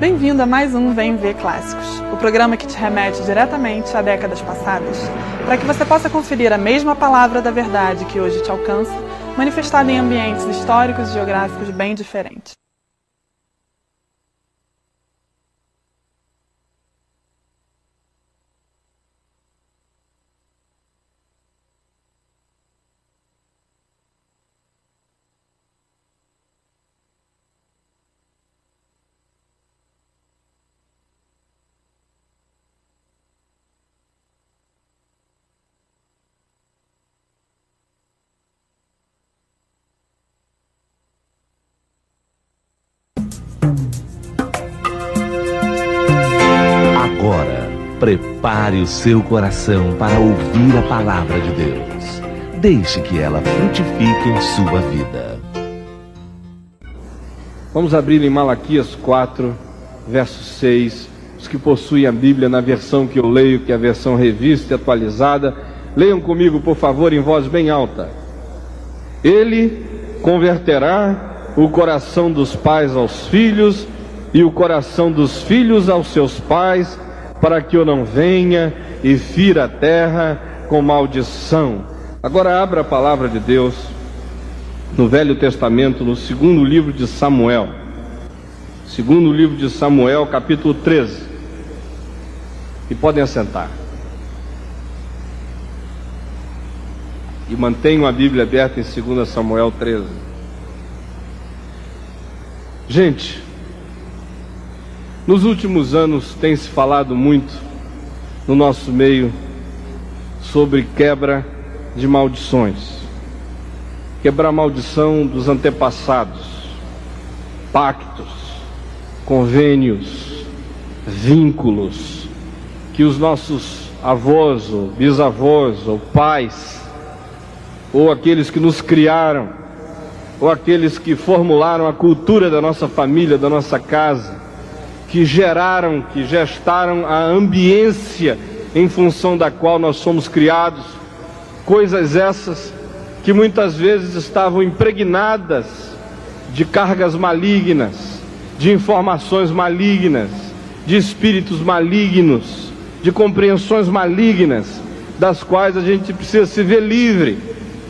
Bem-vindo a mais um Vem Ver Clássicos, o programa que te remete diretamente a décadas passadas, para que você possa conferir a mesma palavra da verdade que hoje te alcança, manifestada em ambientes históricos e geográficos bem diferentes. Prepare o seu coração para ouvir a palavra de Deus. Deixe que ela frutifique em sua vida. Vamos abrir em Malaquias 4, verso 6. Os que possuem a Bíblia na versão que eu leio, que é a versão revista e atualizada, leiam comigo, por favor, em voz bem alta. Ele converterá o coração dos pais aos filhos e o coração dos filhos aos seus pais, para que eu não venha e fira a terra com maldição. Agora abra a palavra de Deus no Velho Testamento, no segundo livro de Samuel. Segundo livro de Samuel, capítulo 13. E podem assentar. E mantenham a Bíblia aberta em 2 Samuel 13. Gente, nos últimos anos tem se falado muito no nosso meio sobre quebra de maldições. Quebrar maldição dos antepassados, pactos, convênios, vínculos que os nossos avós, ou bisavós, ou pais, ou aqueles que nos criaram, ou aqueles que formularam a cultura da nossa família, da nossa casa, que geraram, que gestaram a ambiência em função da qual nós somos criados, coisas essas que muitas vezes estavam impregnadas de cargas malignas, de informações malignas, de espíritos malignos, de compreensões malignas, das quais a gente precisa se ver livre.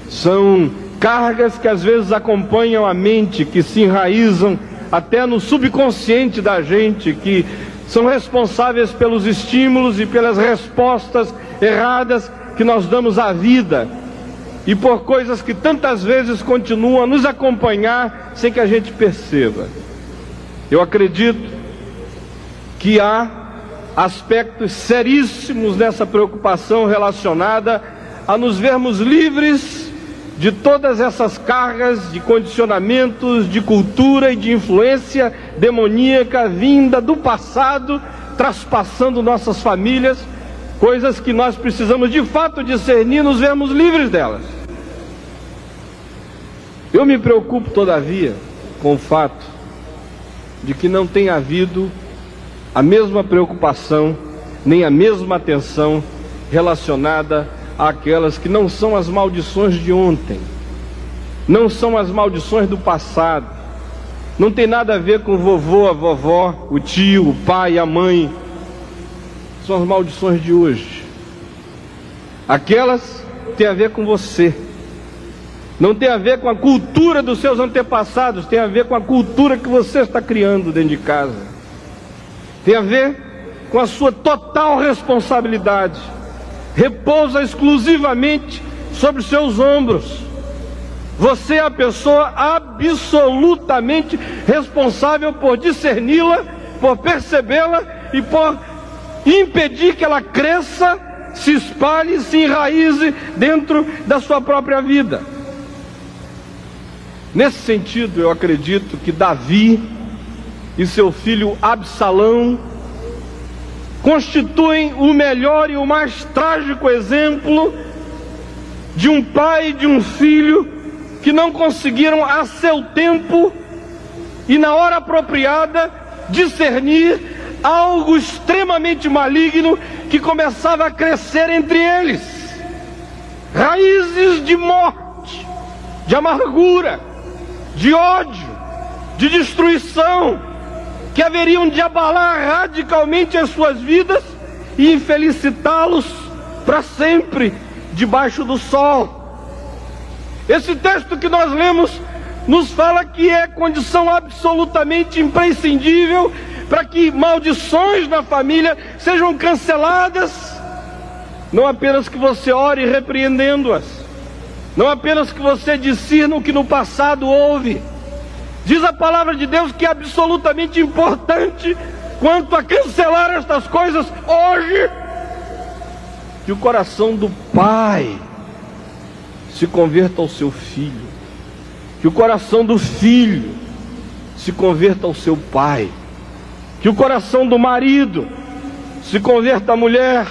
São cargas que às vezes acompanham a mente, que se enraizam até no subconsciente da gente, que são responsáveis pelos estímulos e pelas respostas erradas que nós damos à vida e por coisas que tantas vezes continuam a nos acompanhar sem que a gente perceba. Eu acredito que há aspectos seríssimos nessa preocupação relacionada a nos vermos livres de todas essas cargas de condicionamentos, de cultura e de influência demoníaca vinda do passado, traspassando nossas famílias, coisas que nós precisamos de fato discernir, nos vemos livres delas. Eu me preocupo, todavia, com o fato de que não tem havido a mesma preocupação, nem a mesma atenção relacionada aquelas que não são as maldições de ontem, não são as maldições do passado, não tem nada a ver com vovô, a vovó, o tio, o pai, a mãe, são as maldições de hoje. Aquelas têm a ver com você. Não tem a ver com a cultura dos seus antepassados, tem a ver com a cultura que você está criando dentro de casa. Tem a ver com a sua total responsabilidade repousa exclusivamente sobre seus ombros. Você é a pessoa absolutamente responsável por discerni-la, por percebê-la e por impedir que ela cresça, se espalhe, se enraize dentro da sua própria vida. Nesse sentido, eu acredito que Davi e seu filho Absalão constituem o melhor e o mais trágico exemplo de um pai e de um filho que não conseguiram a seu tempo e na hora apropriada discernir algo extremamente maligno que começava a crescer entre eles. Raízes de morte, de amargura, de ódio, de destruição, que haveriam de abalar radicalmente as suas vidas e infelicitá-los para sempre debaixo do sol. Esse texto que nós lemos nos fala que é condição absolutamente imprescindível para que maldições na família sejam canceladas. Não apenas que você ore repreendendo-as, não apenas que você discirna o que no passado houve. Diz a palavra de Deus que é absolutamente importante quanto a cancelar estas coisas hoje, que o coração do pai se converta ao seu filho, que o coração do filho se converta ao seu pai, que o coração do marido se converta à mulher,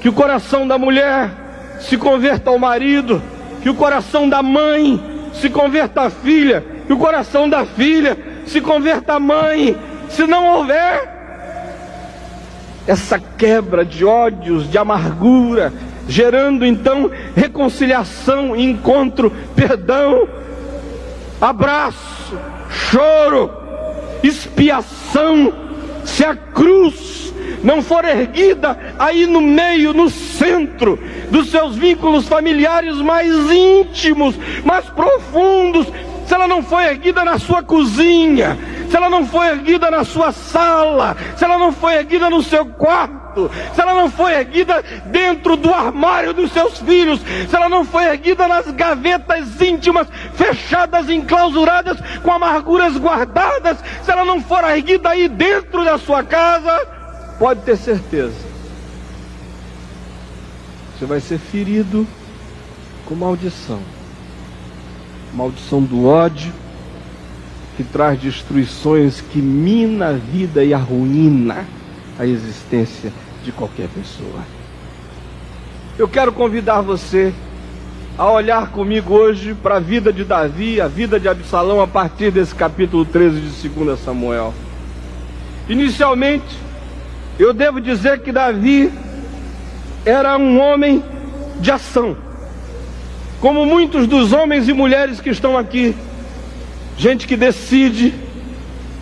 que o coração da mulher se converta ao marido, que o coração da mãe se converta à filha, que o coração da filha se converta à mãe. Se não houver essa quebra de ódios, de amargura, gerando então reconciliação, encontro, perdão, abraço, choro, expiação. Se a cruz não for erguida aí no meio, no centro dos seus vínculos familiares mais íntimos, mais profundos, se ela não foi erguida na sua cozinha, se ela não foi erguida na sua sala, se ela não foi erguida no seu quarto, se ela não foi erguida dentro do armário dos seus filhos, se ela não foi erguida nas gavetas íntimas, fechadas, enclausuradas, com amarguras guardadas, se ela não for erguida aí dentro da sua casa, pode ter certeza. Você vai ser ferido com maldição maldição do ódio, que traz destruições, que mina a vida e arruína a existência de qualquer pessoa. Eu quero convidar você a olhar comigo hoje para a vida de Davi, a vida de Absalão, a partir desse capítulo 13 de 2 Samuel. Inicialmente, eu devo dizer que Davi era um homem de ação como muitos dos homens e mulheres que estão aqui, gente que decide,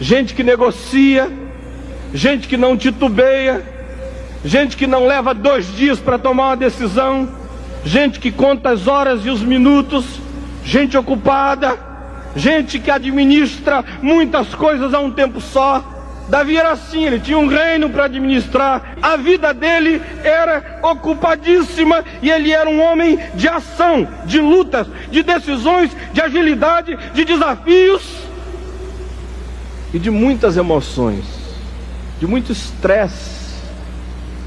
gente que negocia, gente que não titubeia, gente que não leva dois dias para tomar uma decisão, gente que conta as horas e os minutos, gente ocupada, gente que administra muitas coisas a um tempo só. Davi era assim, ele tinha um reino para administrar, a vida dele era ocupadíssima e ele era um homem de ação, de lutas, de decisões, de agilidade, de desafios e de muitas emoções, de muito estresse.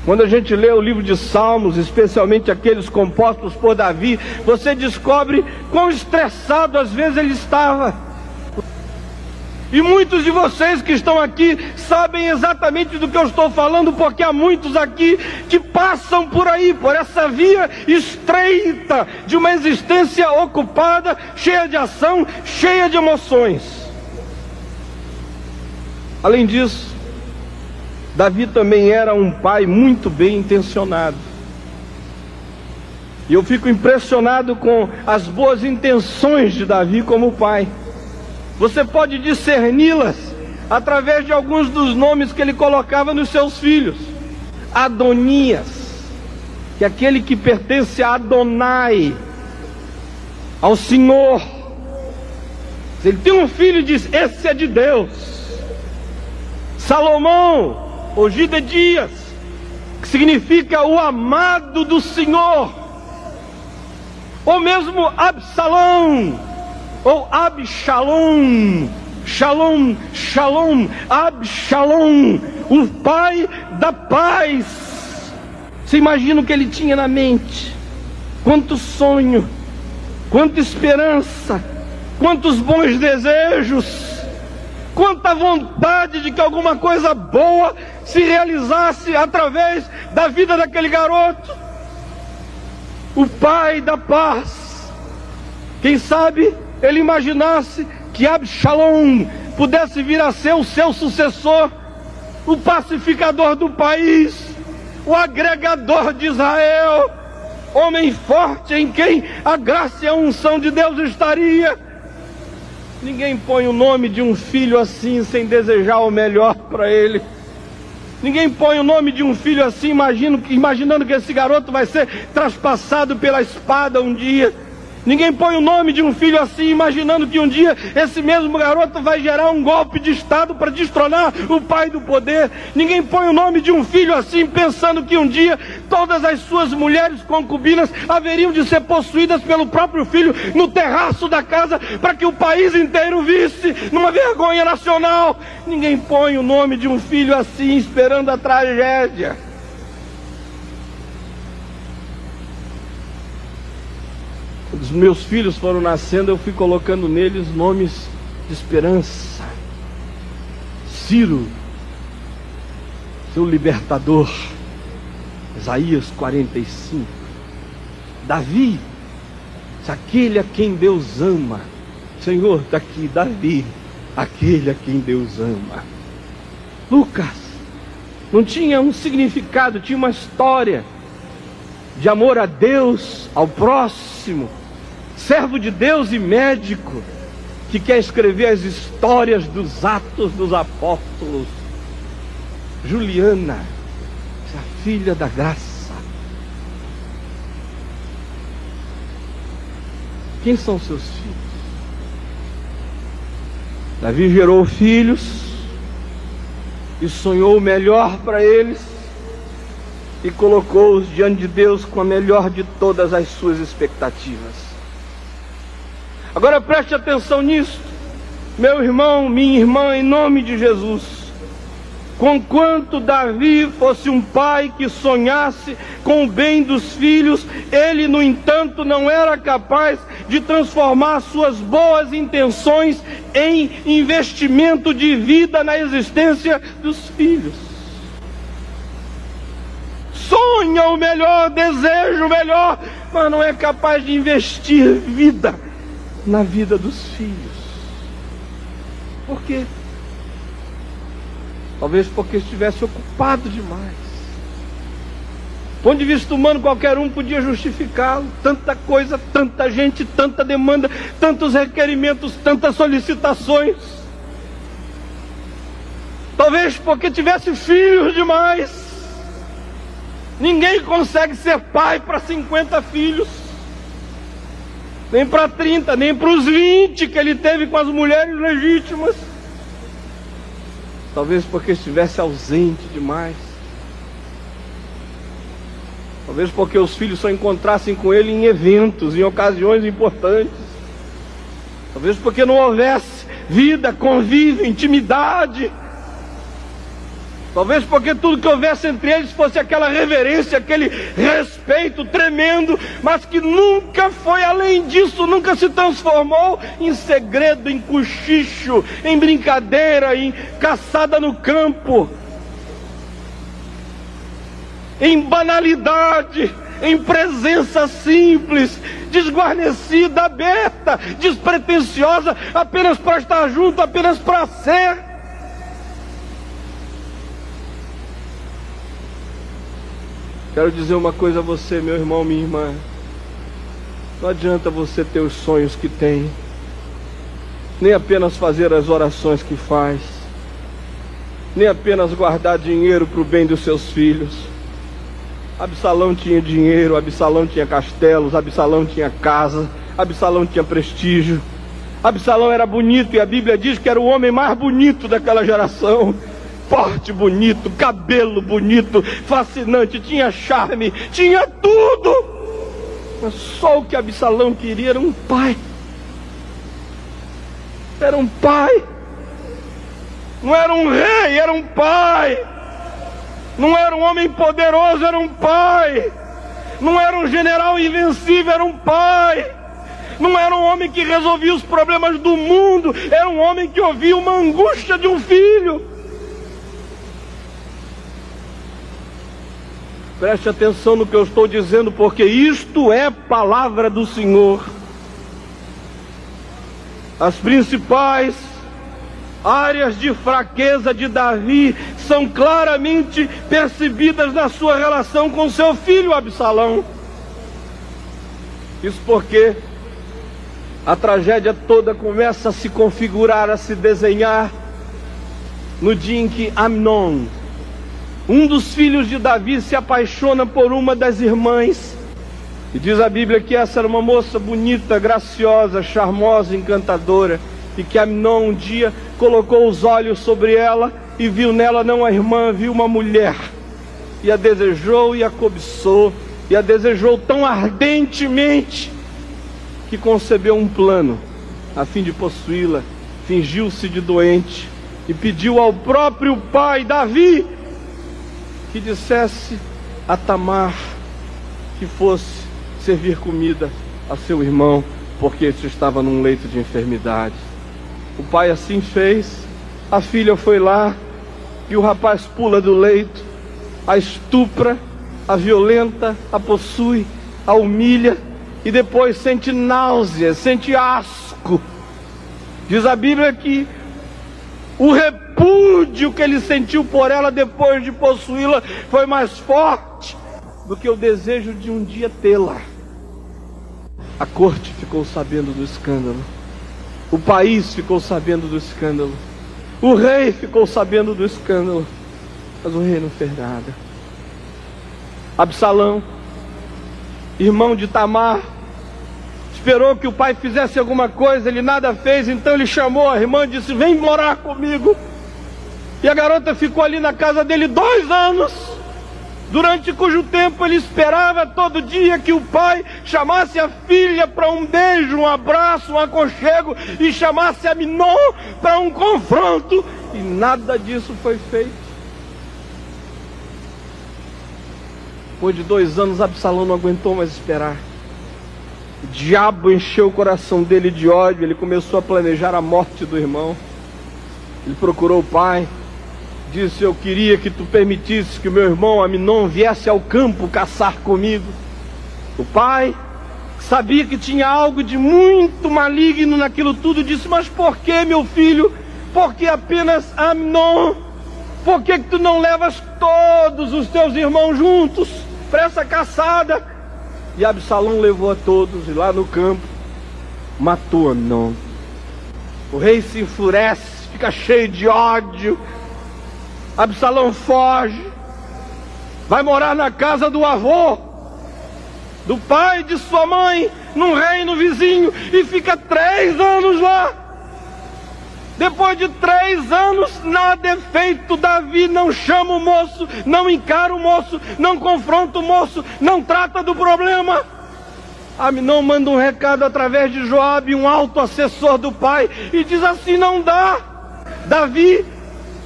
Quando a gente lê o livro de Salmos, especialmente aqueles compostos por Davi, você descobre quão estressado às vezes ele estava. E muitos de vocês que estão aqui sabem exatamente do que eu estou falando, porque há muitos aqui que passam por aí, por essa via estreita de uma existência ocupada, cheia de ação, cheia de emoções. Além disso, Davi também era um pai muito bem intencionado. E eu fico impressionado com as boas intenções de Davi como pai. Você pode discerni-las através de alguns dos nomes que ele colocava nos seus filhos. Adonias, que é aquele que pertence a Adonai, ao Senhor. Ele tem um filho diz: Esse é de Deus. Salomão, ou Dias, que significa o amado do Senhor. Ou mesmo Absalão, ou Absalom, Shalom, Shalom, Absalom, o pai da paz. Você imagina o que ele tinha na mente? Quanto sonho, quanta esperança, quantos bons desejos, quanta vontade de que alguma coisa boa se realizasse através da vida daquele garoto. O pai da paz. Quem sabe ele imaginasse que Absalom pudesse vir a ser o seu sucessor, o pacificador do país, o agregador de Israel, homem forte em quem a graça e a unção de Deus estaria. Ninguém põe o nome de um filho assim sem desejar o melhor para ele. Ninguém põe o nome de um filho assim imagino, imaginando que esse garoto vai ser traspassado pela espada um dia. Ninguém põe o nome de um filho assim, imaginando que um dia esse mesmo garoto vai gerar um golpe de Estado para destronar o pai do poder. Ninguém põe o nome de um filho assim, pensando que um dia todas as suas mulheres concubinas haveriam de ser possuídas pelo próprio filho no terraço da casa, para que o país inteiro visse numa vergonha nacional. Ninguém põe o nome de um filho assim, esperando a tragédia. Os meus filhos foram nascendo, eu fui colocando neles nomes de esperança. Ciro, seu libertador. Isaías 45. Davi, aquele a quem Deus ama. Senhor, está aqui, Davi, aquele a quem Deus ama. Lucas, não tinha um significado, tinha uma história de amor a Deus, ao próximo servo de Deus e médico, que quer escrever as histórias dos atos dos apóstolos. Juliana, a filha da graça. Quem são seus filhos? Davi gerou filhos e sonhou o melhor para eles e colocou-os diante de Deus com a melhor de todas as suas expectativas. Agora preste atenção nisso, meu irmão, minha irmã, em nome de Jesus. Conquanto Davi fosse um pai que sonhasse com o bem dos filhos, ele, no entanto, não era capaz de transformar suas boas intenções em investimento de vida na existência dos filhos. Sonha o melhor, deseja o melhor, mas não é capaz de investir vida na vida dos filhos. Por quê? Talvez porque estivesse ocupado demais. Do ponto de vista humano, qualquer um podia justificá-lo. Tanta coisa, tanta gente, tanta demanda, tantos requerimentos, tantas solicitações. Talvez porque tivesse filhos demais. Ninguém consegue ser pai para 50 filhos nem para 30, nem para os 20 que ele teve com as mulheres legítimas. Talvez porque estivesse ausente demais. Talvez porque os filhos só encontrassem com ele em eventos, em ocasiões importantes. Talvez porque não houvesse vida, convívio, intimidade. Talvez porque tudo que houvesse entre eles fosse aquela reverência, aquele respeito tremendo, mas que nunca foi além disso, nunca se transformou em segredo, em cochicho, em brincadeira, em caçada no campo, em banalidade, em presença simples, desguarnecida, aberta, despretensiosa, apenas para estar junto, apenas para ser. Quero dizer uma coisa a você, meu irmão, minha irmã. Não adianta você ter os sonhos que tem, nem apenas fazer as orações que faz, nem apenas guardar dinheiro para o bem dos seus filhos. Absalão tinha dinheiro, Absalão tinha castelos, Absalão tinha casa, Absalão tinha prestígio. Absalão era bonito e a Bíblia diz que era o homem mais bonito daquela geração porte bonito, cabelo bonito, fascinante, tinha charme, tinha tudo. Mas só o que Absalão queria era um pai. Era um pai. Não era um rei, era um pai. Não era um homem poderoso, era um pai. Não era um general invencível, era um pai. Não era um homem que resolvia os problemas do mundo, era um homem que ouvia uma angústia de um filho. Preste atenção no que eu estou dizendo, porque isto é palavra do Senhor. As principais áreas de fraqueza de Davi são claramente percebidas na sua relação com seu filho Absalão. Isso porque a tragédia toda começa a se configurar, a se desenhar no dia em que Amnon, um dos filhos de Davi, se apaixona por uma das irmãs. E diz a Bíblia que essa era uma moça bonita, graciosa, charmosa, encantadora e que Amnon um dia colocou os olhos sobre ela e viu nela não a irmã, viu uma mulher. E a desejou e a cobiçou, e a desejou tão ardentemente que concebeu um plano a fim de possuí-la. Fingiu-se de doente e pediu ao próprio pai Davi que dissesse a Tamar que fosse servir comida a seu irmão, porque este estava num leito de enfermidade. O pai assim fez, a filha foi lá e o rapaz pula do leito, a estupra, a violenta, a possui, a humilha e depois sente náusea, sente asco. Diz a Bíblia que o repúdio que ele sentiu por ela depois de possuí-la foi mais forte do que o desejo de um dia tê-la. A corte ficou sabendo do escândalo. O país ficou sabendo do escândalo. O rei ficou sabendo do escândalo. Mas o rei não fez nada. Absalão, irmão de Tamar, esperou que o pai fizesse alguma coisa, ele nada fez, então ele chamou a irmã e disse: Vem morar comigo. E a garota ficou ali na casa dele dois anos durante cujo tempo ele esperava todo dia que o pai chamasse a filha para um beijo, um abraço, um aconchego e chamasse a Minon para um confronto, e nada disso foi feito. Depois de dois anos, Absalão não aguentou mais esperar. O diabo encheu o coração dele de ódio, ele começou a planejar a morte do irmão. Ele procurou o pai, disse: Eu queria que tu permitisse que o meu irmão Aminon viesse ao campo caçar comigo. O pai sabia que tinha algo de muito maligno naquilo tudo, disse: Mas por que, meu filho? Por que apenas Aminon? Por que, que tu não levas todos os teus irmãos juntos para essa caçada? E Absalão levou a todos e lá no campo matou Aminon. O rei se enfurece, fica cheio de ódio Absalão foge, vai morar na casa do avô, do pai de sua mãe, num reino vizinho, e fica três anos lá. Depois de três anos, nada é feito. Davi não chama o moço, não encara o moço, não confronta o moço, não trata do problema. Aminon manda um recado através de Joabe, um alto assessor do pai, e diz assim: não dá. Davi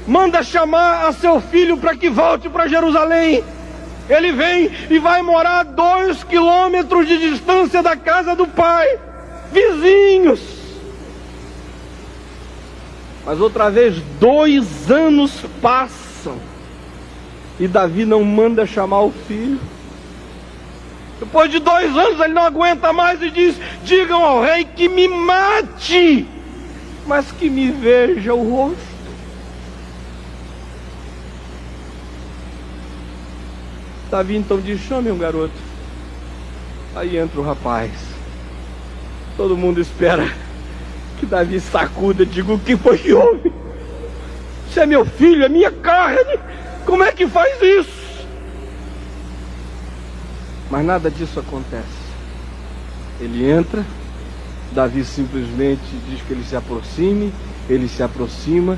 manda chamar a seu filho para que volte para Jerusalém. Ele vem e vai morar dois quilômetros de distância da casa do pai, vizinhos. Mas outra vez, dois anos passam e Davi não manda chamar o filho. Depois de dois anos, ele não aguenta mais e diz: Digam ao rei que me mate, mas que me veja o rosto. Davi então diz: chame um garoto. Aí entra o rapaz. Todo mundo espera que Davi sacuda, diga o que foi que houve. Você é meu filho, é minha carne. Como é que faz isso? Mas nada disso acontece. Ele entra, Davi simplesmente diz que ele se aproxime, ele se aproxima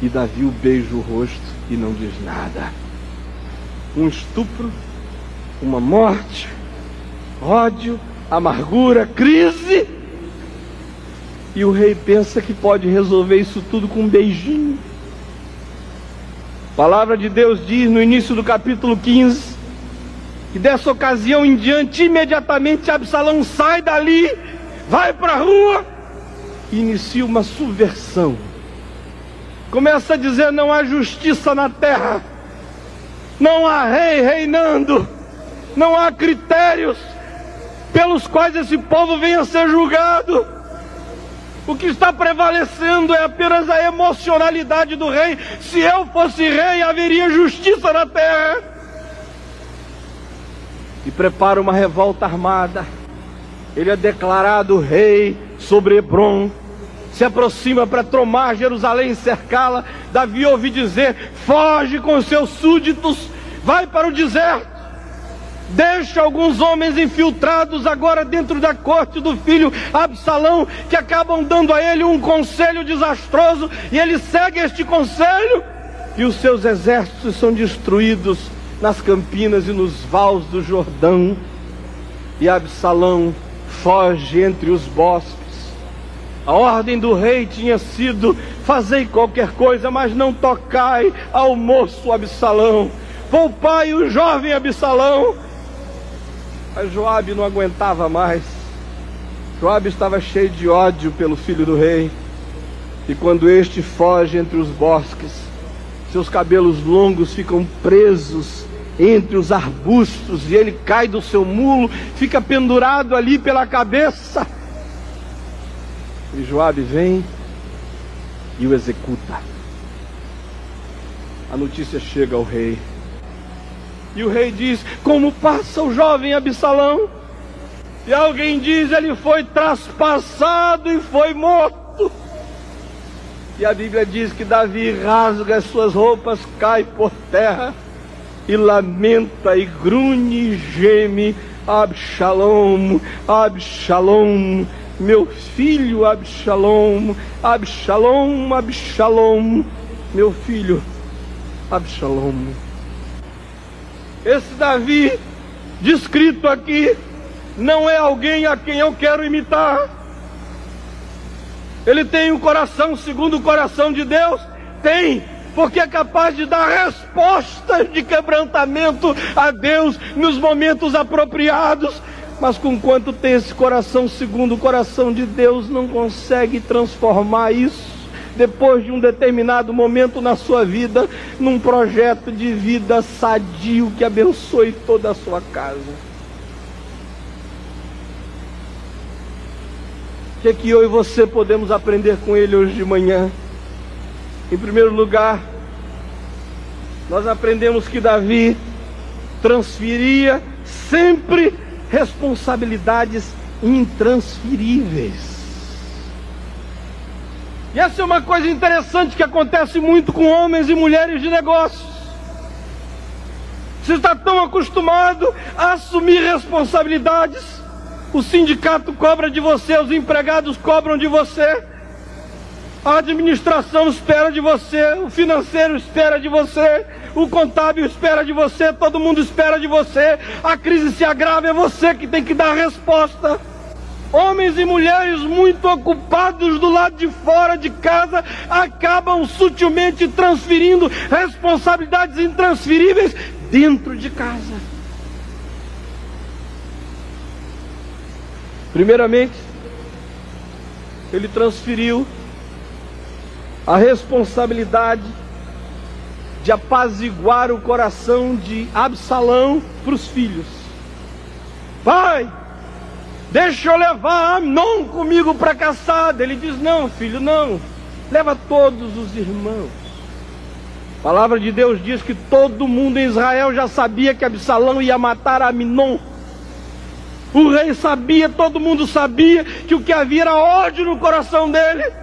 e Davi o beija o rosto e não diz nada um estupro, uma morte, ódio, amargura, crise. E o rei pensa que pode resolver isso tudo com um beijinho. A palavra de Deus diz no início do capítulo 15 que dessa ocasião em diante, imediatamente Absalão sai dali, vai para a rua e inicia uma subversão. Começa a dizer: não há justiça na terra não há rei reinando, não há critérios pelos quais esse povo venha a ser julgado. O que está prevalecendo é apenas a emocionalidade do rei. Se eu fosse rei, haveria justiça na terra. E prepara uma revolta armada. Ele é declarado rei sobre Hebron. Se aproxima para tomar Jerusalém e cercá-la. Davi ouve dizer: foge com seus súditos, vai para o deserto. Deixa alguns homens infiltrados agora dentro da corte do filho Absalão, que acabam dando a ele um conselho desastroso, e ele segue este conselho, e os seus exércitos são destruídos nas campinas e nos vales do Jordão, e Absalão foge entre os bosques. A ordem do rei tinha sido: fazei qualquer coisa, mas não tocai ao moço Absalão. Poupai o jovem Absalão mas Joabe não aguentava mais. Joabe estava cheio de ódio pelo filho do rei. E quando este foge entre os bosques, seus cabelos longos ficam presos entre os arbustos e ele cai do seu mulo, fica pendurado ali pela cabeça. E Joabe vem e o executa. A notícia chega ao rei. E o rei diz: Como passa o jovem Absalão? E alguém diz: Ele foi traspassado e foi morto. E a Bíblia diz que Davi rasga as suas roupas, cai por terra e lamenta e grunhe e geme: Absalom, Absalom, meu filho Absalom, Absalom, Absalom, meu filho Absalom. Esse Davi, descrito aqui, não é alguém a quem eu quero imitar. Ele tem um coração segundo o coração de Deus? Tem, porque é capaz de dar respostas de quebrantamento a Deus nos momentos apropriados. Mas com quanto tem esse coração segundo o coração de Deus, não consegue transformar isso depois de um determinado momento na sua vida, num projeto de vida sadio que abençoe toda a sua casa. O que, é que eu e você podemos aprender com ele hoje de manhã? Em primeiro lugar, nós aprendemos que Davi transferia sempre responsabilidades intransferíveis. E essa é uma coisa interessante que acontece muito com homens e mulheres de negócios. Você está tão acostumado a assumir responsabilidades, o sindicato cobra de você, os empregados cobram de você, a administração espera de você, o financeiro espera de você, o contábil espera de você, todo mundo espera de você, a crise se agrava, é você que tem que dar a resposta. Homens e mulheres muito ocupados do lado de fora de casa acabam sutilmente transferindo responsabilidades intransferíveis dentro de casa. Primeiramente, ele transferiu a responsabilidade de apaziguar o coração de Absalão para os filhos. Pai, Deixa eu levar Amnon comigo para a caçada. Ele diz: Não, filho, não. Leva todos os irmãos. A palavra de Deus diz que todo mundo em Israel já sabia que Absalão ia matar Amnon. O rei sabia, todo mundo sabia que o que havia era ódio no coração dele.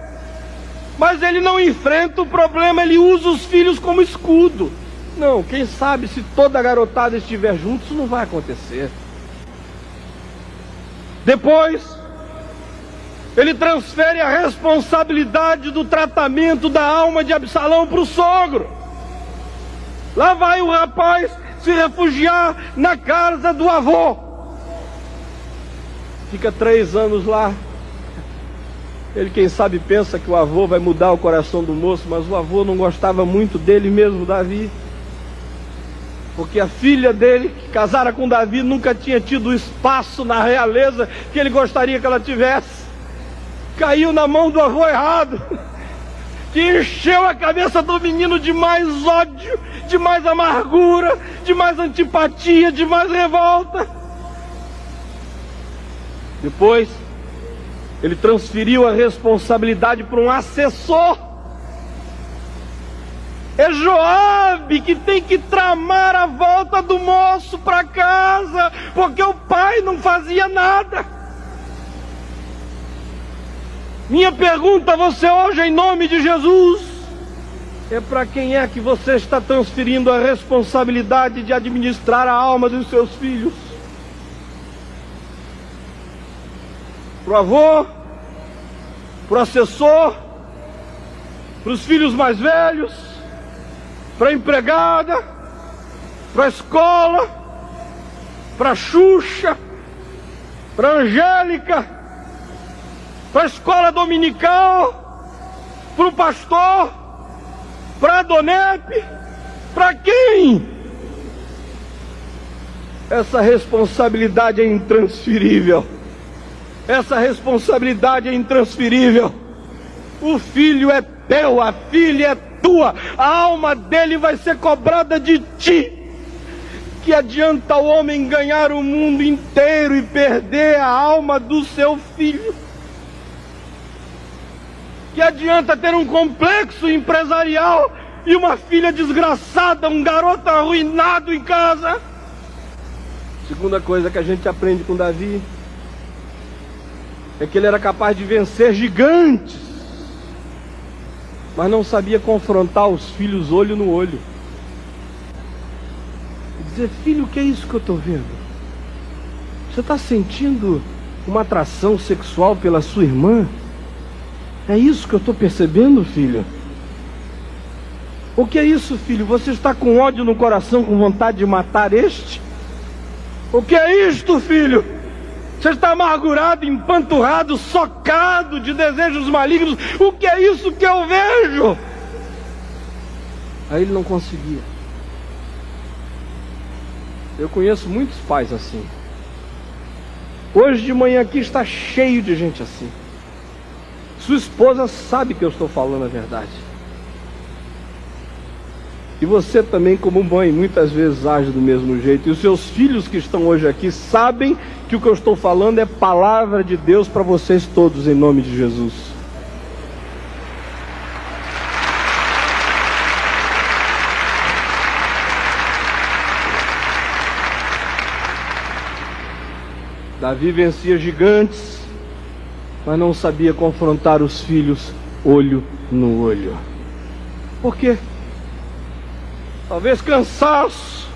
Mas ele não enfrenta o problema, ele usa os filhos como escudo. Não, quem sabe se toda a garotada estiver junto, isso não vai acontecer. Depois, ele transfere a responsabilidade do tratamento da alma de Absalão para o sogro. Lá vai o rapaz se refugiar na casa do avô. Fica três anos lá. Ele, quem sabe, pensa que o avô vai mudar o coração do moço, mas o avô não gostava muito dele mesmo, Davi porque a filha dele, que casara com Davi, nunca tinha tido o espaço na realeza que ele gostaria que ela tivesse. Caiu na mão do avô errado, que encheu a cabeça do menino de mais ódio, de mais amargura, de mais antipatia, de mais revolta. Depois, Ele transferiu a responsabilidade para um assessor. É Joabe que tem que tramar a volta do moço para casa, porque o pai não fazia nada. Minha pergunta a você hoje, em nome de Jesus, é para quem é que você está transferindo a responsabilidade de administrar a alma dos seus filhos? Para o avô? Para o assessor? Para os filhos mais velhos? para a empregada, para a escola, para a Xuxa, para a Angélica, para a escola dominical, para o pastor, para a Donep, para quem? Essa responsabilidade é intransferível. Essa responsabilidade é intransferível. O filho é teu, a filha é tua, a alma dele vai ser cobrada de ti. Que adianta o homem ganhar o mundo inteiro e perder a alma do seu filho? Que adianta ter um complexo empresarial e uma filha desgraçada, um garoto arruinado em casa? Segunda coisa que a gente aprende com Davi é que ele era capaz de vencer gigantes mas não sabia confrontar os filhos olho no olho. E dizer, filho, o que é isso que eu estou vendo? Você está sentindo uma atração sexual pela sua irmã? É isso que eu estou percebendo, filho? O que é isso, filho? Você está com ódio no coração, com vontade de matar este? O que é isto, filho? Você está amargurado, empanturrado, socado de desejos malignos. O que é isso que eu vejo? Aí ele não conseguia. Eu conheço muitos pais assim. Hoje de manhã aqui está cheio de gente assim. Sua esposa sabe que eu estou falando a verdade. E você também, como mãe, muitas vezes age do mesmo jeito. E os seus filhos que estão hoje aqui sabem que o que eu estou falando é palavra de Deus para vocês todos, em nome de Jesus. Davi vencia gigantes, mas não sabia confrontar os filhos olho no olho. Por quê? Talvez cansaço,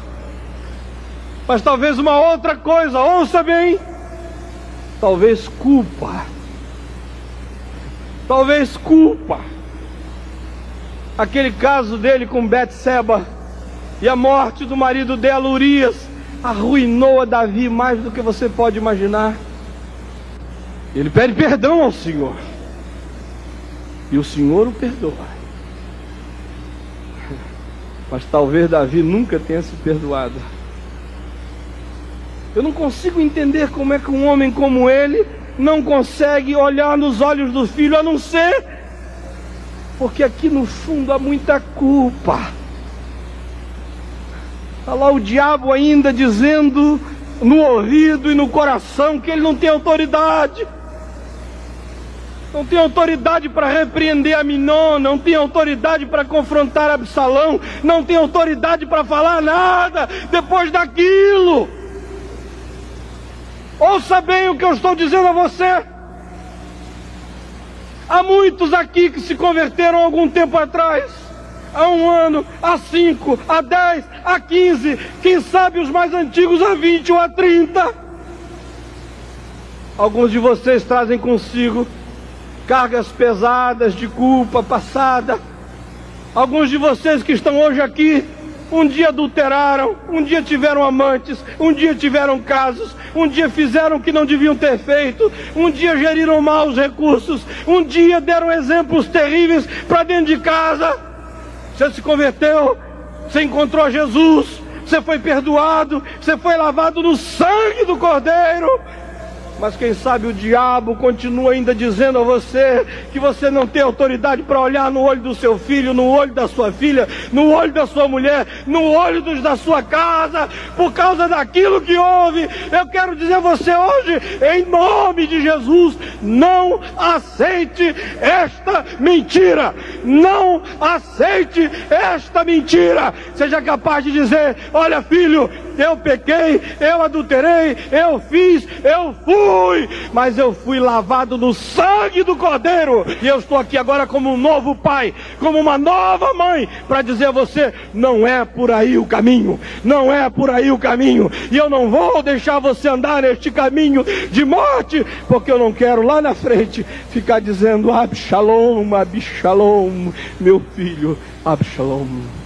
mas talvez uma outra coisa, ouça bem, talvez culpa, talvez culpa. Aquele caso dele com Betseba e a morte do marido dela, Urias, arruinou a Davi mais do que você pode imaginar. Ele pede perdão ao Senhor. E o Senhor o perdoa. Mas talvez Davi nunca tenha se perdoado. Eu não consigo entender como é que um homem como ele não consegue olhar nos olhos do filho, a não ser porque aqui no fundo há muita culpa. Está lá o diabo ainda dizendo no ouvido e no coração que ele não tem autoridade não tem autoridade para repreender a Minon, não tem autoridade para confrontar Absalão, não tem autoridade para falar nada depois daquilo. Ouça bem o que eu estou dizendo a você. Há muitos aqui que se converteram algum tempo atrás, há um ano, há cinco, há dez, há quinze, quem sabe os mais antigos há vinte ou há trinta. Alguns de vocês trazem consigo cargas pesadas de culpa passada. Alguns de vocês que estão hoje aqui, um dia adulteraram, um dia tiveram amantes, um dia tiveram casos, um dia fizeram o que não deviam ter feito, um dia geriram mal os recursos, um dia deram exemplos terríveis para dentro de casa. Você se converteu, você encontrou Jesus, você foi perdoado, você foi lavado no sangue do Cordeiro Mas quem sabe o diabo continua ainda dizendo a você que você não tem autoridade para olhar no olho do seu filho, no olho da sua filha, no olho da sua mulher, no olho dos da sua casa, por causa daquilo que houve. Eu quero dizer a você hoje, em nome de Jesus, não aceite esta mentira. Não aceite esta mentira. Seja capaz de dizer: olha, filho, eu pequei, eu adulterei, eu fiz, eu fui, mas eu fui lavado no sangue do Cordeiro, e eu estou aqui agora como um novo pai, como uma nova mãe, para dizer a você: não é por aí o caminho, não é por aí o caminho, e eu não vou deixar você andar neste caminho de morte, porque eu não quero lá na frente ficar dizendo: Absalom, Absalom, meu filho, Absalom.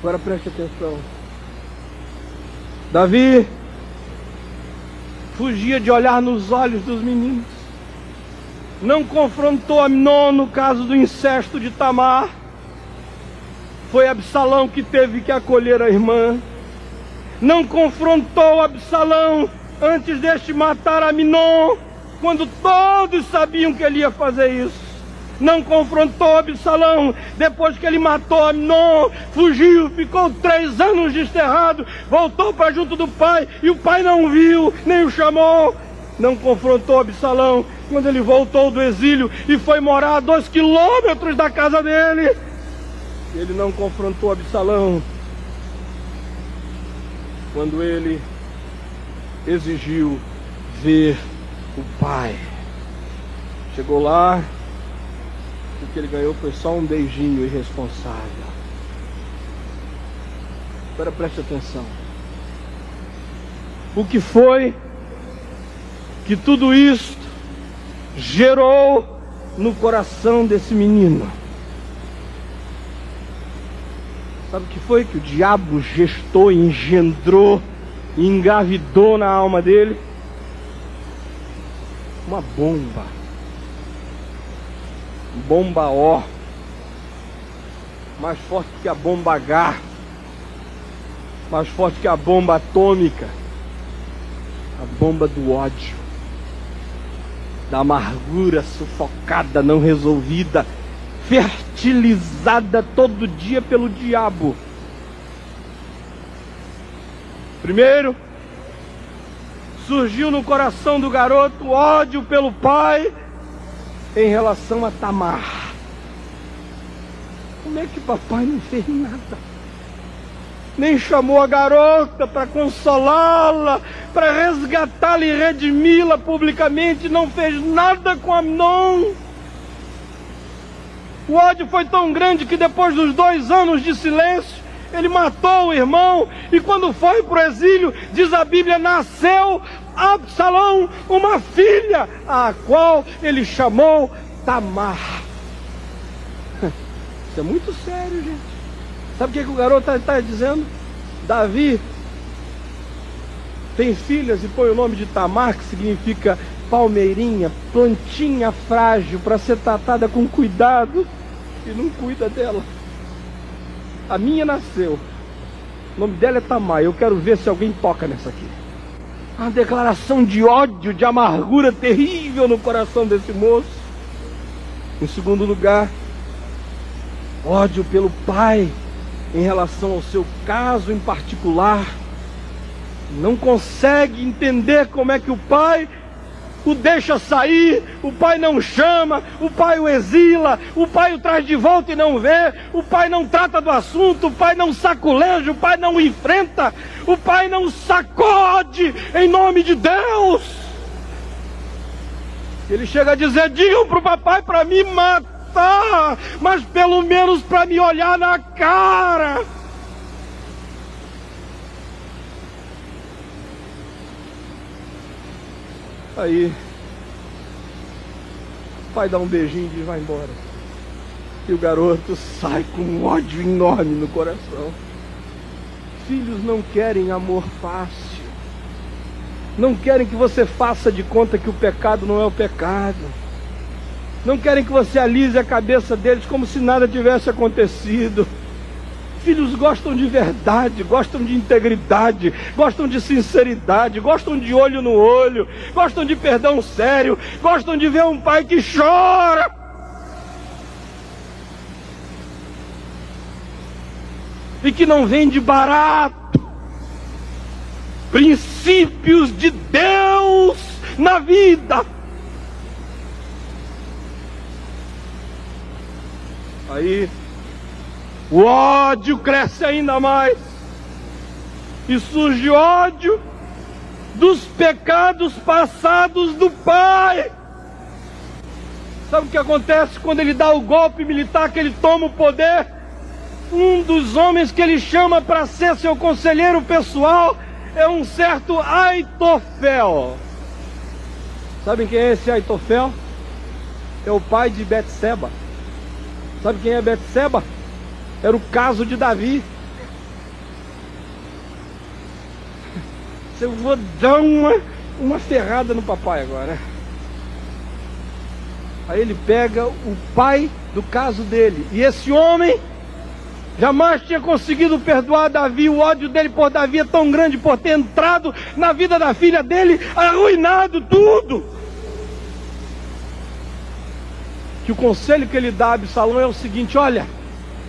Agora preste atenção. Davi fugia de olhar nos olhos dos meninos. Não confrontou Amnon no caso do incesto de Tamar. Foi Absalão que teve que acolher a irmã. Não confrontou Absalão antes deste matar Aminon, quando todos sabiam que ele ia fazer isso não confrontou Absalão. Depois que ele matou Amnon, fugiu, ficou três anos desterrado, voltou para junto do pai e o pai não viu, nem o chamou. Não confrontou Absalão quando ele voltou do exílio e foi morar a dois quilômetros da casa dele. Ele não confrontou Absalão quando ele exigiu ver o pai. Chegou lá, o que ele ganhou foi só um beijinho irresponsável. Agora preste atenção. O que foi que tudo isso gerou no coração desse menino? Sabe o que foi que o diabo gestou, engendrou, engavidou na alma dele? Uma bomba bomba O, mais forte que a bomba H, mais forte que a bomba atômica, a bomba do ódio, da amargura sufocada, não resolvida, fertilizada todo dia pelo diabo. Primeiro, surgiu no coração do garoto ódio pelo pai em relação a Tamar. Como é que papai não fez nada? Nem chamou a garota para consolá-la, para resgatá-la e redimi-la publicamente, não fez nada com Amnon. O ódio foi tão grande que depois dos dois anos de silêncio, ele matou o irmão e quando foi para o exílio, diz a Bíblia, nasceu Absalão uma filha, a qual ele chamou Tamar. Isso é muito sério, gente. Sabe o que, que o garoto está tá dizendo? Davi tem filhas e põe o nome de Tamar, que significa palmeirinha, plantinha frágil para ser tratada com cuidado e não cuida dela. A minha nasceu. O nome dela é Tamar. Eu quero ver se alguém toca nessa aqui. Uma declaração de ódio, de amargura terrível no coração desse moço. Em segundo lugar, ódio pelo pai em relação ao seu caso em particular. Não consegue entender como é que o pai o deixa sair, o pai não chama, o pai o exila, o pai o traz de volta e não vê, o pai não trata do assunto, o pai não saculeja, o pai não enfrenta, o pai não sacode em nome de Deus. Ele chega a dizer: digam para o papai para me matar, mas pelo menos para me olhar na cara. Aí, o pai dá um beijinho e diz: vai embora. E o garoto sai com um ódio enorme no coração. Filhos não querem amor fácil. Não querem que você faça de conta que o pecado não é o pecado. Não querem que você alise a cabeça deles como se nada tivesse acontecido. Filhos gostam de verdade, gostam de integridade, gostam de sinceridade, gostam de olho no olho, gostam de perdão sério, gostam de ver um pai que chora. E que não vende barato. Princípios de Deus na vida. Aí o ódio cresce ainda mais. E surge ódio dos pecados passados do pai. Sabe o que acontece quando ele dá o golpe militar, que ele toma o poder? Um dos homens que ele chama para ser seu conselheiro pessoal é um certo Aitofel. Sabem quem é esse Aitofel? É o pai de Betseba. Sabe quem é Betseba? Era o caso de Davi. Eu vou dar uma, uma ferrada no papai agora. Aí ele pega o pai do caso dele. E esse homem jamais tinha conseguido perdoar Davi. O ódio dele por Davi é tão grande por ter entrado na vida da filha dele, arruinado tudo. Que o conselho que ele dá a Absalão é o seguinte: olha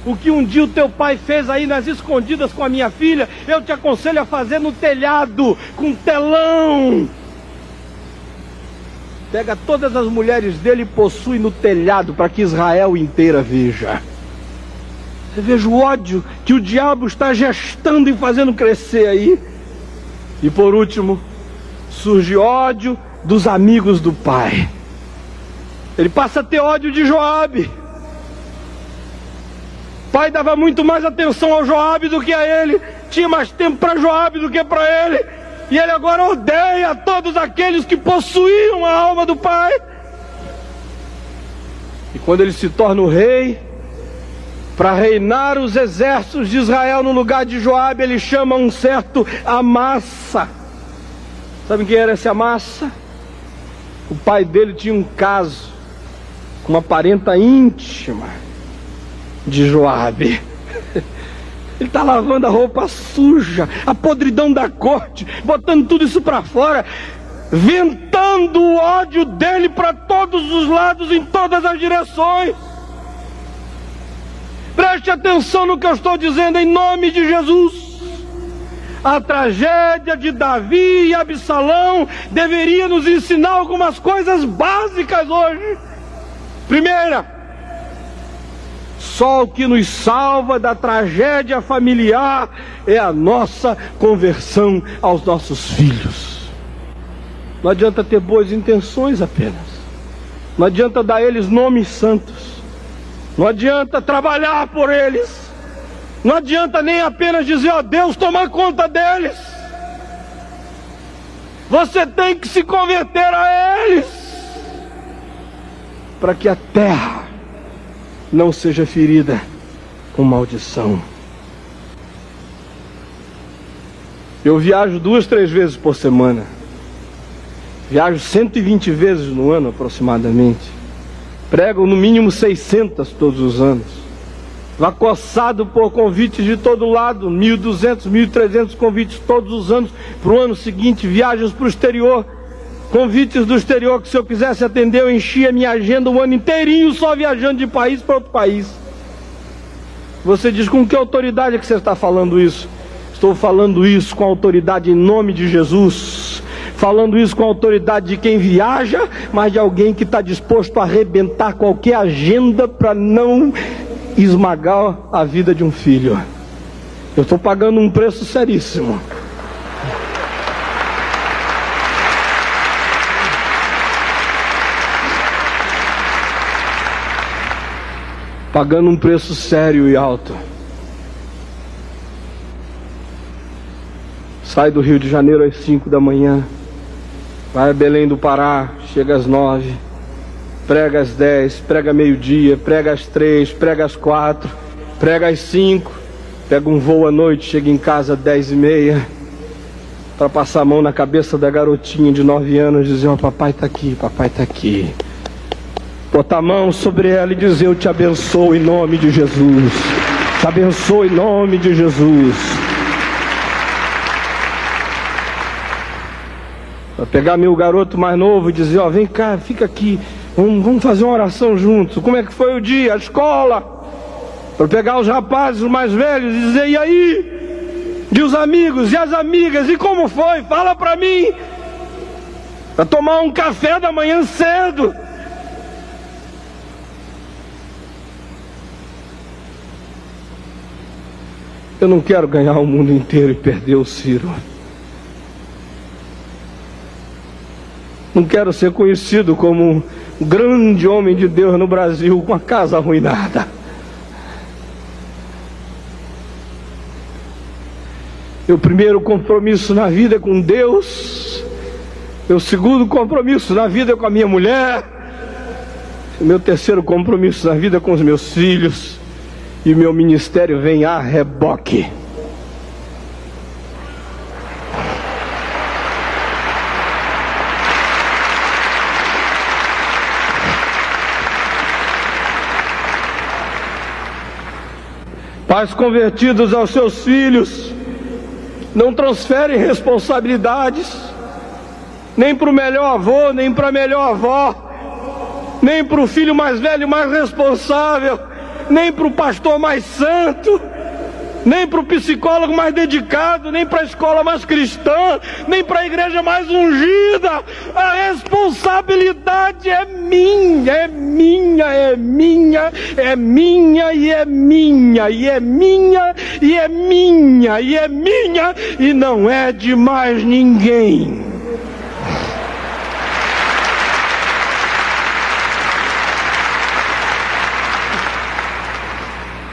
o que um dia o teu pai fez aí nas escondidas com a minha filha, eu te aconselho a fazer no telhado, com telão. Pega todas as mulheres dele e possui no telhado para que Israel inteira veja. Você veja o ódio que o diabo está gestando e fazendo crescer aí. E por último, surge ódio dos amigos do pai. Ele passa a ter ódio de Joabe pai dava muito mais atenção ao Joabe do que a ele, tinha mais tempo para Joabe do que para ele, e ele agora odeia todos aqueles que possuíam a alma do pai. E quando ele se torna o rei, para reinar os exércitos de Israel no lugar de Joabe, ele chama um certo Amassa. Sabe quem era esse Amassa? O pai dele tinha um caso com uma parenta íntima de Joabe. Ele está lavando a roupa suja, a podridão da corte, botando tudo isso para fora, ventando o ódio dele para todos os lados, em todas as direções. Preste atenção no que eu estou dizendo em nome de Jesus. A tragédia de Davi e Absalão deveria nos ensinar algumas coisas básicas hoje. Primeira, só o que nos salva da tragédia familiar é a nossa conversão aos nossos filhos. Não adianta ter boas intenções apenas. Não adianta dar a eles nomes santos. Não adianta trabalhar por eles. Não adianta nem apenas dizer, ó Deus, tomar conta deles. Você tem que se converter a eles. Para que a terra não seja ferida com maldição. Eu viajo duas, três vezes por semana. Viajo 120 vezes no ano aproximadamente. Prego no mínimo 600 todos os anos. Acossado por convites de todo lado, 1.200, 1.300 convites todos os anos. Para o ano seguinte, viagens para o exterior convites do exterior que se eu quisesse atender, eu enchia minha agenda o ano inteirinho só viajando de país para outro país. Você diz com que autoridade é que você está falando isso? Estou falando isso com autoridade em nome de Jesus. Falando isso com autoridade de quem viaja, mas de alguém que está disposto a arrebentar qualquer agenda para não esmagar a vida de um filho. Eu estou pagando um preço seríssimo. Pagando um preço sério e alto. Sai do Rio de Janeiro às 5 da manhã, vai a Belém do Pará, chega às 9, prega às 10, prega meio-dia, prega às 3, prega às 4, prega às 5, pega um voo à noite, chega em casa às 10 e meia, para passar a mão na cabeça da garotinha de 9 anos e dizer: Ó, oh, papai está aqui, papai está aqui botar a mão sobre ela e dizer: Eu te abençoo em nome de Jesus. Te abençoe em nome de Jesus. Vou pegar meu garoto mais novo e dizer, ó, vem cá, fica aqui, vamos, vamos fazer uma oração juntos. Como é que foi o dia, a escola? Para pegar os rapazes mais velhos e dizer, e aí? E os amigos e as amigas, e como foi? Fala para mim. Para tomar um café da manhã cedo. Eu não quero ganhar o mundo inteiro e perder o Ciro. Não quero ser conhecido como um grande homem de Deus no Brasil com a casa arruinada. Meu primeiro compromisso na vida é com Deus. Meu segundo compromisso na vida é com a minha mulher. Meu terceiro compromisso na vida é com os meus filhos e meu ministério vem a reboque. Pais convertidos aos seus filhos não transferem responsabilidades, nem para o melhor avô, nem para a melhor avó, nem para o filho mais velho, mais responsável nem para o pastor mais santo, nem para o psicólogo mais dedicado, nem para a escola mais cristã, nem para a igreja mais ungida. A responsabilidade é minha, é minha, é minha, é minha e é minha, e é minha, e é minha, e é minha, e não é de mais ninguém.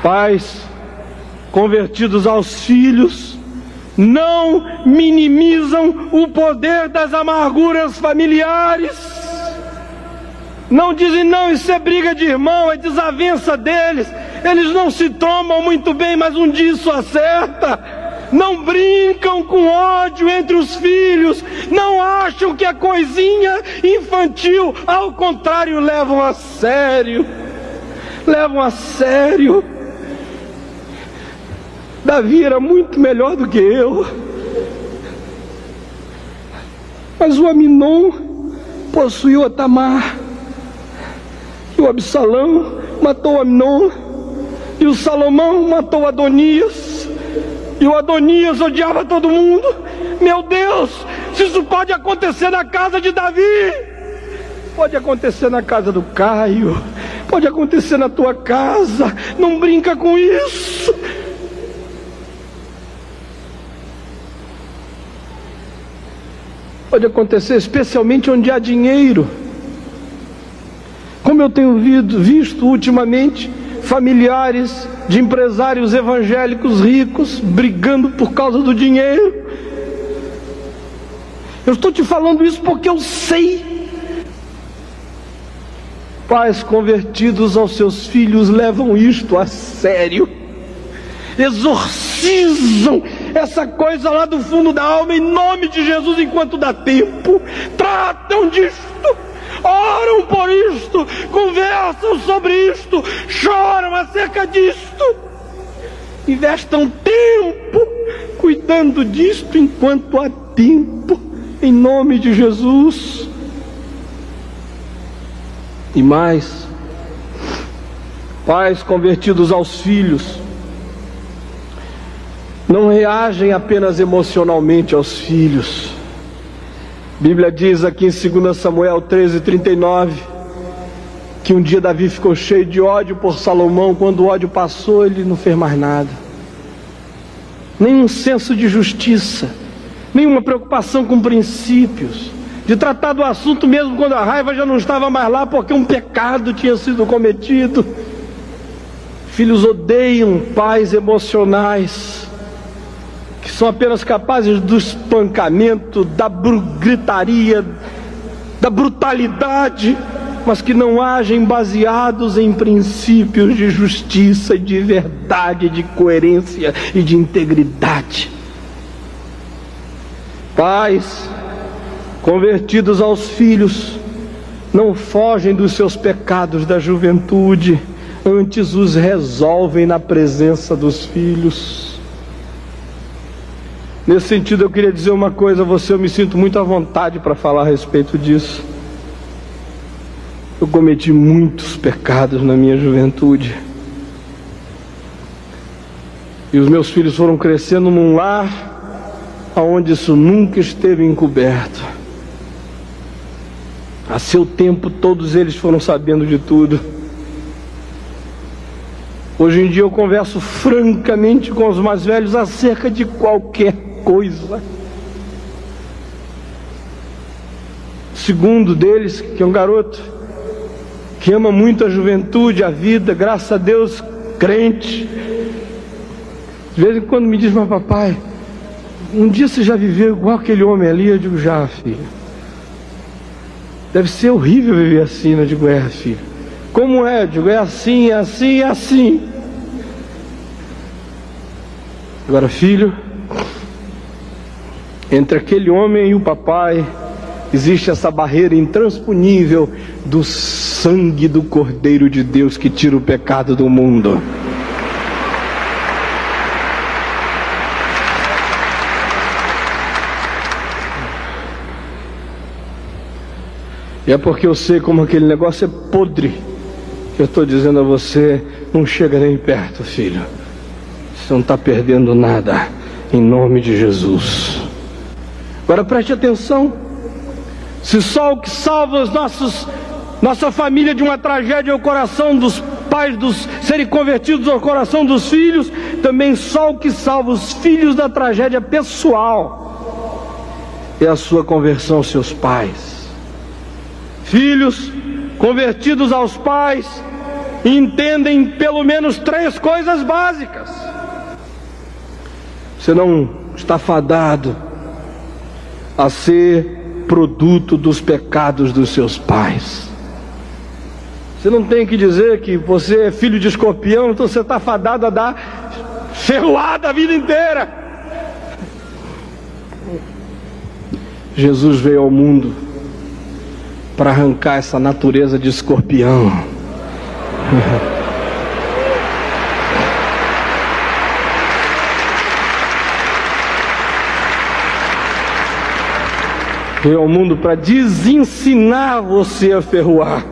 Pais convertidos aos filhos não minimizam o poder das amarguras familiares. Não dizem, não, isso é briga de irmão, é desavença deles. Eles não se tomam muito bem, mas um dia isso acerta não brincam com ódio entre os filhos, não acham que é coisinha infantil, ao contrário, levam a sério. Levam a sério. Davi era muito melhor do que eu. Mas o Aminon possuiu Tamar. E o Absalão matou o Aminon. E o Salomão matou Adonias. E o Adonias odiava todo mundo. Meu Deus, se isso pode acontecer na casa de Davi, pode acontecer na casa do Caio, pode acontecer na tua casa. Não brinca com isso. Pode acontecer especialmente onde há dinheiro. Como eu tenho visto ultimamente familiares de empresários evangélicos ricos brigando por causa do dinheiro. Eu estou te falando isso porque eu sei. Pais convertidos aos seus filhos levam isto a sério, exorcizam essa coisa lá do fundo da alma em nome de Jesus enquanto dá tempo. Tratam disto, oram por isto, conversam sobre isto, choram acerca disto. Investam tempo cuidando disto enquanto há tempo, em nome de Jesus. E mais, pais convertidos aos filhos, não reagem apenas emocionalmente aos filhos. A Bíblia diz aqui em 2 Samuel 13:39 que um dia Davi ficou cheio de ódio por Salomão, quando o ódio passou, ele não fez mais nada. Nenhum senso de justiça, nenhuma preocupação com princípios, de tratar do assunto mesmo quando a raiva já não estava mais lá porque um pecado tinha sido cometido. Filhos odeiam pais emocionais que são apenas capazes do espancamento, da gritaria, da brutalidade, mas que não agem baseados em princípios de justiça de verdade, de coerência e de integridade. Pais convertidos aos filhos não fogem dos seus pecados da juventude antes os resolvem na presença dos filhos. Nesse sentido, eu queria dizer uma coisa a você, eu me sinto muito à vontade para falar a respeito disso. Eu cometi muitos pecados na minha juventude. E os meus filhos foram crescendo num lar onde isso nunca esteve encoberto. A seu tempo, todos eles foram sabendo de tudo. Hoje em dia eu converso francamente com os mais velhos acerca de qualquer coisa. Segundo deles, que é um garoto que ama muito a juventude, a vida, graças a Deus, crente. De vez em quando me diz, mas papai, um dia você já viveu igual aquele homem ali? Eu digo, já, filho. Deve ser horrível viver assim, eu digo, é, filho. Como é? Eu digo, é assim, é assim, é assim. Agora, filho, entre aquele homem e o papai, existe essa barreira intransponível do sangue do Cordeiro de Deus que tira o pecado do mundo. E é porque eu sei como aquele negócio é podre. Que eu estou dizendo a você, não chega nem perto, filho. Você não está perdendo nada. Em nome de Jesus. Agora preste atenção. Se só o que salva os nossos, nossa família de uma tragédia é o coração dos pais dos serem convertidos ao coração dos filhos, também só o que salva os filhos da tragédia pessoal é a sua conversão aos seus pais filhos convertidos aos pais entendem pelo menos três coisas básicas. Você não está fadado a ser produto dos pecados dos seus pais. Você não tem que dizer que você é filho de escorpião, então você está fadado a dar ferroada a vida inteira. Jesus veio ao mundo para arrancar essa natureza de escorpião. Veio ao mundo para desensinar você a ferroar.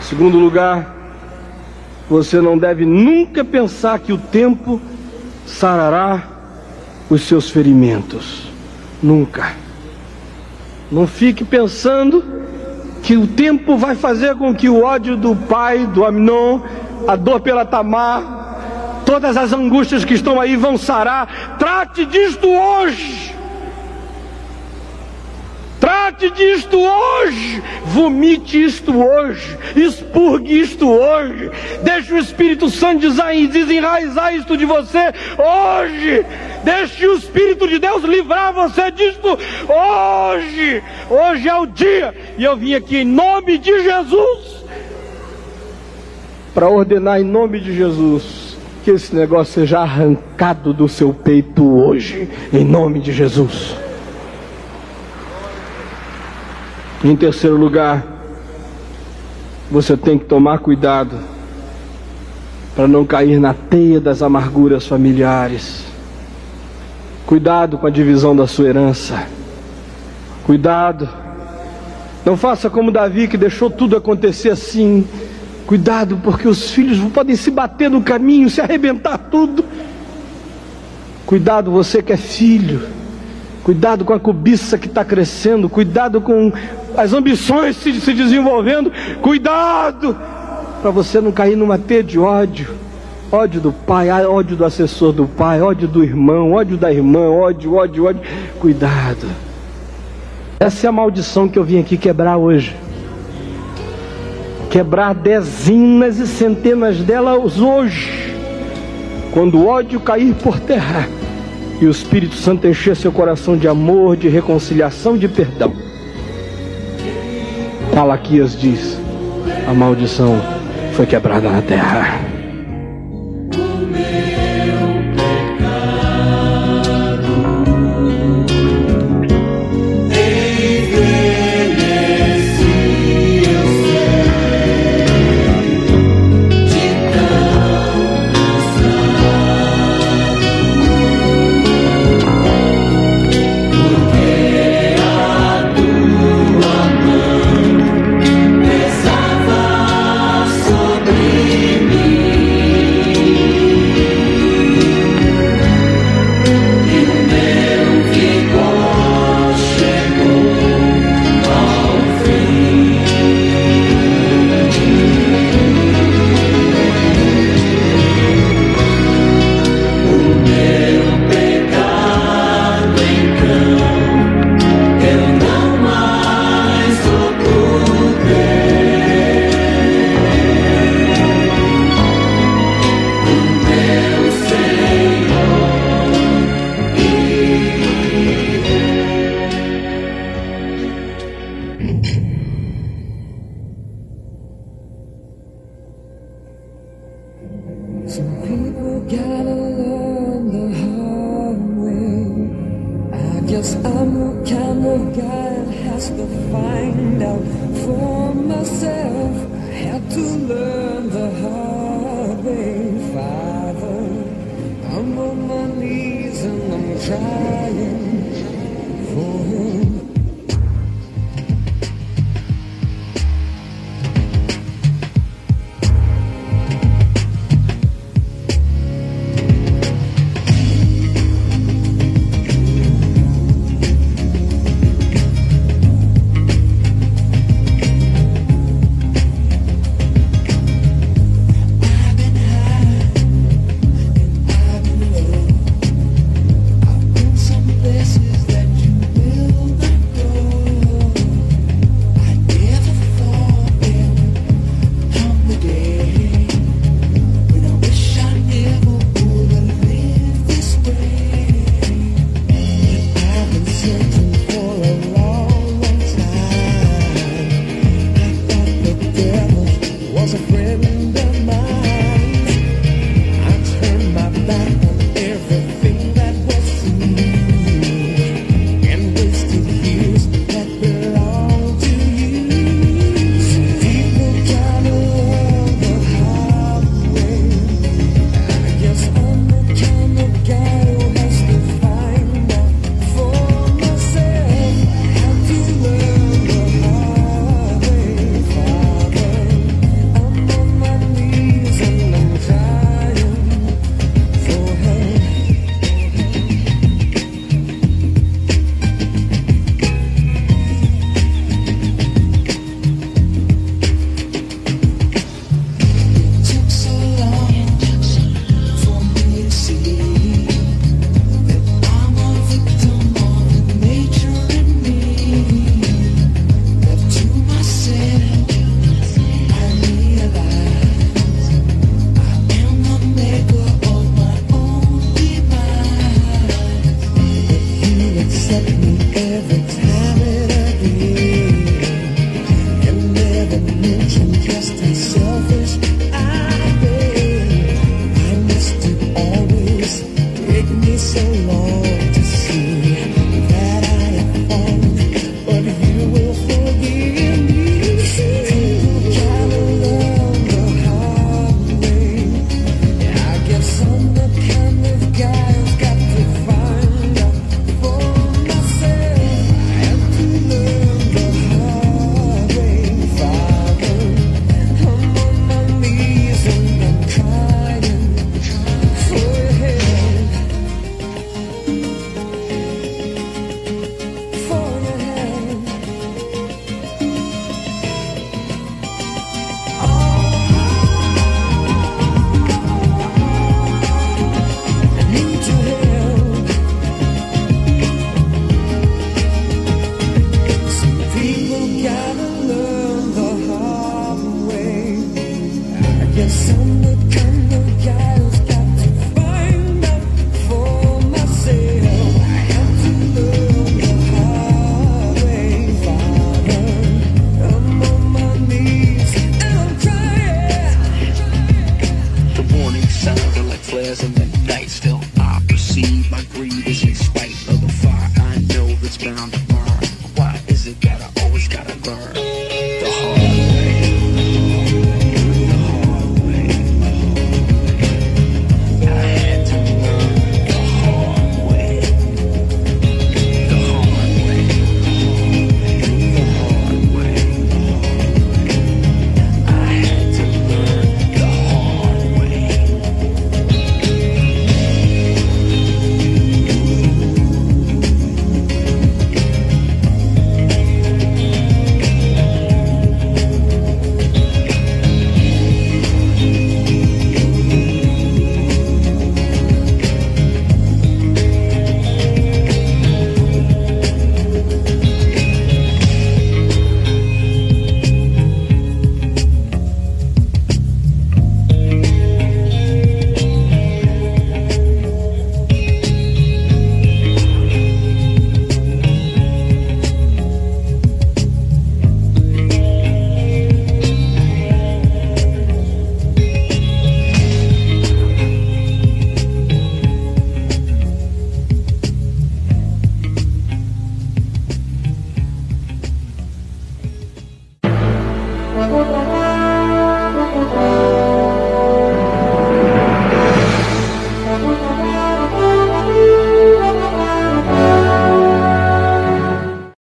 Segundo lugar, você não deve nunca pensar que o tempo sarará os seus ferimentos. Nunca. Não fique pensando que o tempo vai fazer com que o ódio do pai, do Aminon, a dor pela Tamar, todas as angústias que estão aí vão sarar. Trate disto hoje. Trate disto hoje, vomite isto hoje, expurgue isto hoje, deixe o Espírito Santo desenraizar isto de você hoje, deixe o Espírito de Deus livrar você disto hoje, hoje é o dia, e eu vim aqui em nome de Jesus, para ordenar em nome de Jesus, que esse negócio seja arrancado do seu peito hoje, em nome de Jesus. Em terceiro lugar, você tem que tomar cuidado para não cair na teia das amarguras familiares. Cuidado com a divisão da sua herança. Cuidado. Não faça como Davi que deixou tudo acontecer assim. Cuidado, porque os filhos podem se bater no caminho, se arrebentar tudo. Cuidado, você que é filho. Cuidado com a cobiça que está crescendo. Cuidado com as ambições se, se desenvolvendo. Cuidado para você não cair numa teia de ódio. Ódio do pai, ódio do assessor do pai, ódio do irmão, ódio da irmã, ódio, ódio, ódio. Cuidado. Essa é a maldição que eu vim aqui quebrar hoje. Quebrar dezenas e centenas delas hoje. Quando o ódio cair por terra e o Espírito Santo encher seu coração de amor, de reconciliação, de perdão. Malaquias diz: a maldição foi quebrada na terra. find out for myself. Had to learn the hard way, Father. I'm on my knees and I'm crying for